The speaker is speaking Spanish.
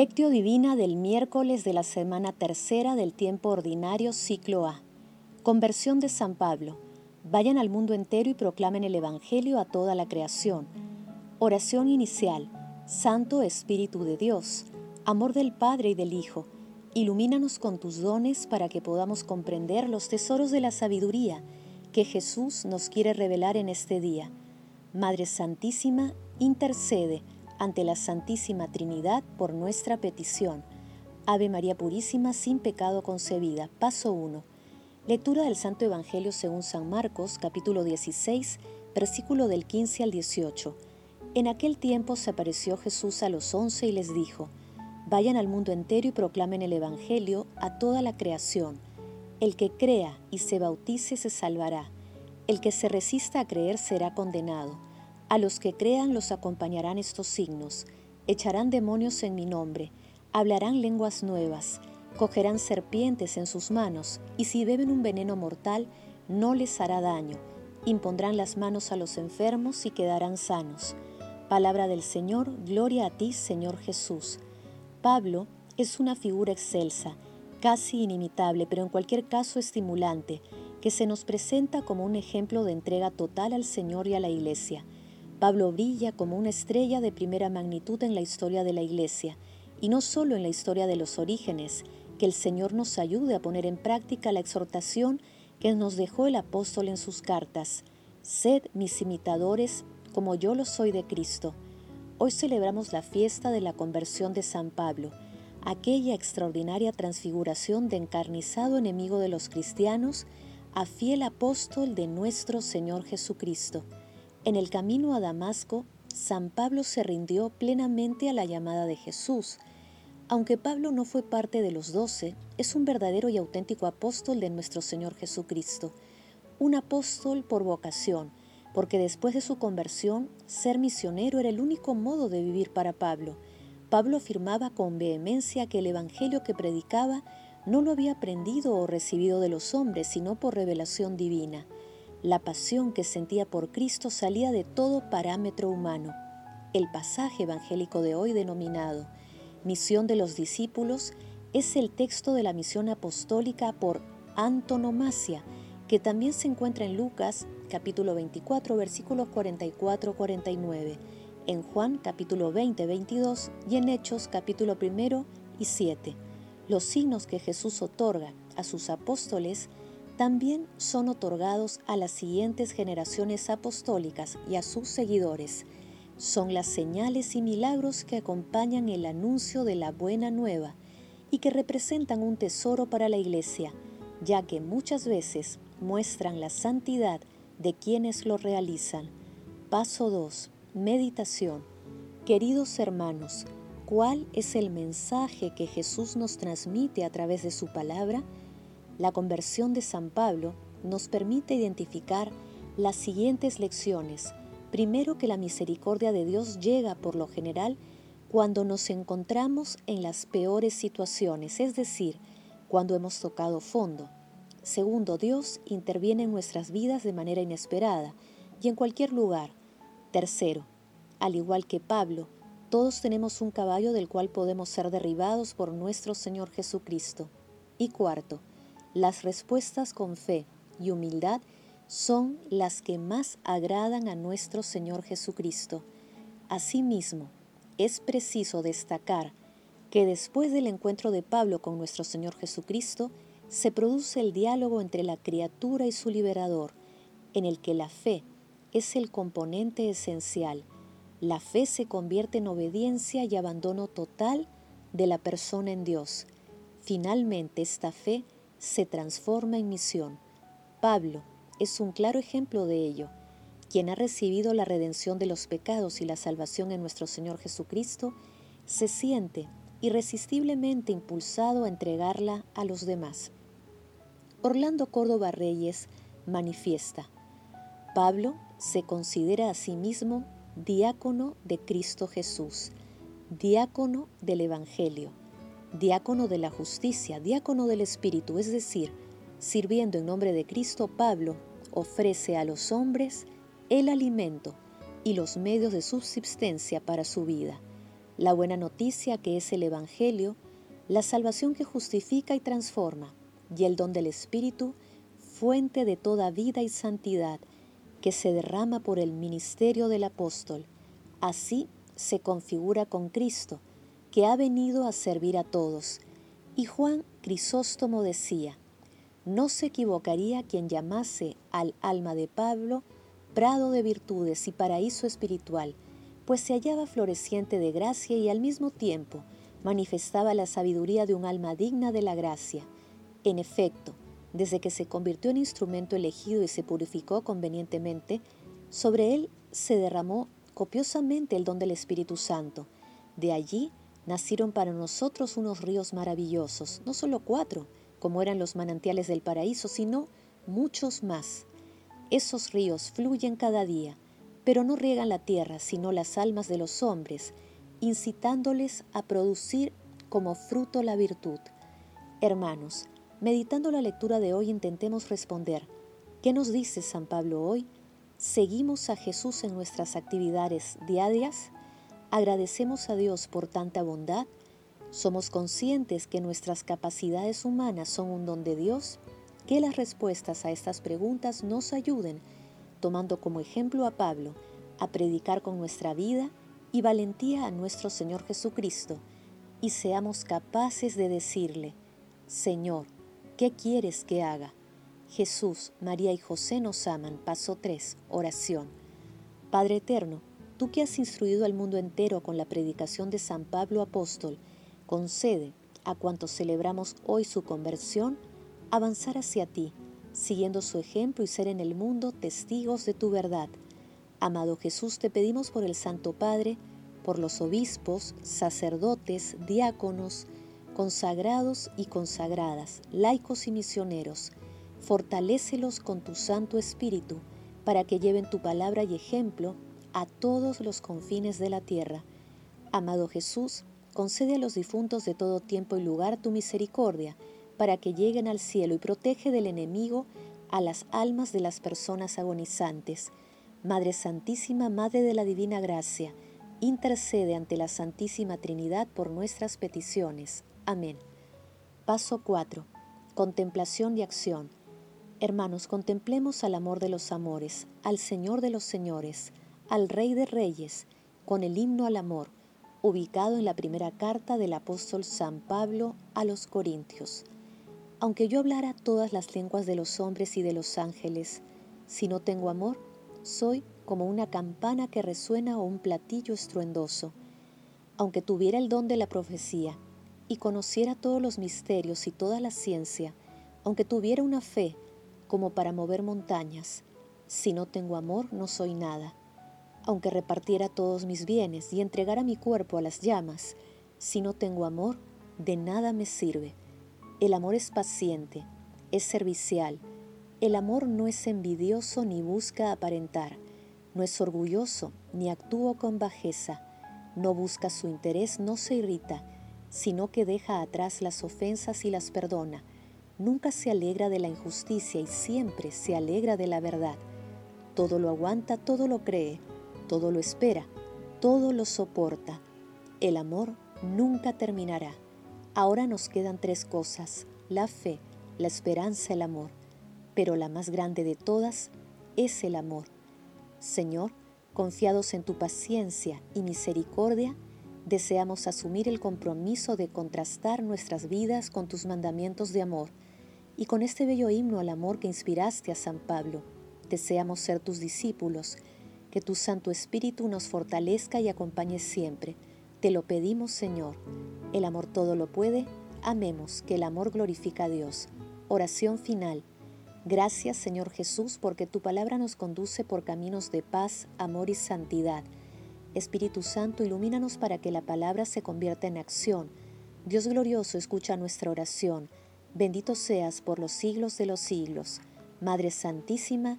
Lectio Divina del miércoles de la semana tercera del tiempo ordinario ciclo A. Conversión de San Pablo. Vayan al mundo entero y proclamen el Evangelio a toda la creación. Oración inicial. Santo Espíritu de Dios, amor del Padre y del Hijo, ilumínanos con tus dones para que podamos comprender los tesoros de la sabiduría que Jesús nos quiere revelar en este día. Madre Santísima, intercede ante la Santísima Trinidad por nuestra petición. Ave María Purísima, sin pecado concebida. Paso 1. Lectura del Santo Evangelio según San Marcos, capítulo 16, versículo del 15 al 18. En aquel tiempo se apareció Jesús a los once y les dijo, Vayan al mundo entero y proclamen el Evangelio a toda la creación. El que crea y se bautice se salvará. El que se resista a creer será condenado. A los que crean los acompañarán estos signos. Echarán demonios en mi nombre, hablarán lenguas nuevas, cogerán serpientes en sus manos, y si beben un veneno mortal, no les hará daño. Impondrán las manos a los enfermos y quedarán sanos. Palabra del Señor, gloria a ti, Señor Jesús. Pablo es una figura excelsa, casi inimitable, pero en cualquier caso estimulante, que se nos presenta como un ejemplo de entrega total al Señor y a la Iglesia. Pablo brilla como una estrella de primera magnitud en la historia de la Iglesia, y no solo en la historia de los orígenes, que el Señor nos ayude a poner en práctica la exhortación que nos dejó el apóstol en sus cartas. Sed mis imitadores como yo lo soy de Cristo. Hoy celebramos la fiesta de la conversión de San Pablo, aquella extraordinaria transfiguración de encarnizado enemigo de los cristianos a fiel apóstol de nuestro Señor Jesucristo. En el camino a Damasco, San Pablo se rindió plenamente a la llamada de Jesús. Aunque Pablo no fue parte de los doce, es un verdadero y auténtico apóstol de nuestro Señor Jesucristo. Un apóstol por vocación, porque después de su conversión, ser misionero era el único modo de vivir para Pablo. Pablo afirmaba con vehemencia que el Evangelio que predicaba no lo había aprendido o recibido de los hombres, sino por revelación divina. La pasión que sentía por Cristo salía de todo parámetro humano. El pasaje evangélico de hoy denominado Misión de los discípulos es el texto de la misión apostólica por antonomasia, que también se encuentra en Lucas capítulo 24 versículos 44-49, en Juan capítulo 20-22 y en Hechos capítulo 1 y 7. Los signos que Jesús otorga a sus apóstoles también son otorgados a las siguientes generaciones apostólicas y a sus seguidores. Son las señales y milagros que acompañan el anuncio de la buena nueva y que representan un tesoro para la iglesia, ya que muchas veces muestran la santidad de quienes lo realizan. Paso 2. Meditación. Queridos hermanos, ¿cuál es el mensaje que Jesús nos transmite a través de su palabra? La conversión de San Pablo nos permite identificar las siguientes lecciones. Primero que la misericordia de Dios llega por lo general cuando nos encontramos en las peores situaciones, es decir, cuando hemos tocado fondo. Segundo, Dios interviene en nuestras vidas de manera inesperada y en cualquier lugar. Tercero, al igual que Pablo, todos tenemos un caballo del cual podemos ser derribados por nuestro Señor Jesucristo. Y cuarto, las respuestas con fe y humildad son las que más agradan a nuestro Señor Jesucristo. Asimismo, es preciso destacar que después del encuentro de Pablo con nuestro Señor Jesucristo, se produce el diálogo entre la criatura y su liberador, en el que la fe es el componente esencial. La fe se convierte en obediencia y abandono total de la persona en Dios. Finalmente, esta fe se transforma en misión. Pablo es un claro ejemplo de ello. Quien ha recibido la redención de los pecados y la salvación en nuestro Señor Jesucristo, se siente irresistiblemente impulsado a entregarla a los demás. Orlando Córdoba Reyes manifiesta, Pablo se considera a sí mismo diácono de Cristo Jesús, diácono del Evangelio diácono de la justicia, diácono del Espíritu, es decir, sirviendo en nombre de Cristo, Pablo ofrece a los hombres el alimento y los medios de subsistencia para su vida. la buena noticia que es el Evangelio, la salvación que justifica y transforma, y el don del Espíritu, fuente de toda vida y santidad, que se derrama por el ministerio del apóstol. Así se configura con Cristo, que ha venido a servir a todos. Y Juan Crisóstomo decía, no se equivocaría quien llamase al alma de Pablo prado de virtudes y paraíso espiritual, pues se hallaba floreciente de gracia y al mismo tiempo manifestaba la sabiduría de un alma digna de la gracia. En efecto, desde que se convirtió en instrumento elegido y se purificó convenientemente, sobre él se derramó copiosamente el don del Espíritu Santo. De allí nacieron para nosotros unos ríos maravillosos, no solo cuatro, como eran los manantiales del paraíso, sino muchos más. Esos ríos fluyen cada día, pero no riegan la tierra, sino las almas de los hombres, incitándoles a producir como fruto la virtud. Hermanos, meditando la lectura de hoy intentemos responder, ¿qué nos dice San Pablo hoy? ¿Seguimos a Jesús en nuestras actividades diarias? ¿Agradecemos a Dios por tanta bondad? ¿Somos conscientes que nuestras capacidades humanas son un don de Dios? Que las respuestas a estas preguntas nos ayuden, tomando como ejemplo a Pablo, a predicar con nuestra vida y valentía a nuestro Señor Jesucristo, y seamos capaces de decirle, Señor, ¿qué quieres que haga? Jesús, María y José nos aman. Paso 3. Oración. Padre Eterno, tú que has instruido al mundo entero con la predicación de San Pablo Apóstol, concede a cuantos celebramos hoy su conversión avanzar hacia ti, siguiendo su ejemplo y ser en el mundo testigos de tu verdad. Amado Jesús, te pedimos por el Santo Padre, por los obispos, sacerdotes, diáconos, consagrados y consagradas, laicos y misioneros, fortalécelos con tu Santo Espíritu, para que lleven tu palabra y ejemplo a todos los confines de la tierra. Amado Jesús, concede a los difuntos de todo tiempo y lugar tu misericordia, para que lleguen al cielo y protege del enemigo a las almas de las personas agonizantes Madre Santísima, Madre de la Divina Gracia, intercede ante la Santísima Trinidad por nuestras peticiones. Amén. Paso 4. Contemplación y acción. Hermanos, contemplemos al amor de los amores, al Señor de los señores, al Rey de reyes, con el himno al amor, ubicado en la primera carta del apóstol San Pablo a los Corintios. Aunque yo hablara todas las lenguas de los hombres y de los ángeles, si no tengo amor, soy como una campana que resuena o un platillo estruendoso. Aunque tuviera el don de la profecía y conociera todos los misterios y toda la ciencia, aunque tuviera una fe como para mover montañas, si no tengo amor no soy nada. Aunque repartiera todos mis bienes y entregara mi cuerpo a las llamas, si no tengo amor, de nada me sirve. El amor es paciente, es servicial, el amor no es envidioso ni busca aparentar, no es orgulloso ni actúa con bajeza, no busca su interés, no se irrita, sino que deja atrás las ofensas y las perdona. Nunca se alegra de la injusticia y siempre se alegra de la verdad. Todo lo aguanta, todo lo cree, todo lo espera, todo lo soporta. El amor nunca terminará. Ahora nos quedan tres cosas, la fe, la esperanza, el amor pero la más grande de todas es el amor. Señor, confiados en tu paciencia y misericordia, deseamos asumir el compromiso de contrastar nuestras vidas con tus mandamientos de amor y con este bello himno al amor que inspiraste a San Pablo. Deseamos ser tus discípulos, que tu Santo Espíritu nos fortalezca y acompañe siempre. Te lo pedimos, Señor. El amor todo lo puede. Amemos que el amor glorifica a Dios. Oración final. Gracias Señor Jesús porque tu palabra nos conduce por caminos de paz, amor y santidad. Espíritu Santo, ilumínanos para que la palabra se convierta en acción. Dios glorioso, escucha nuestra oración. Bendito seas por los siglos de los siglos. Madre Santísima,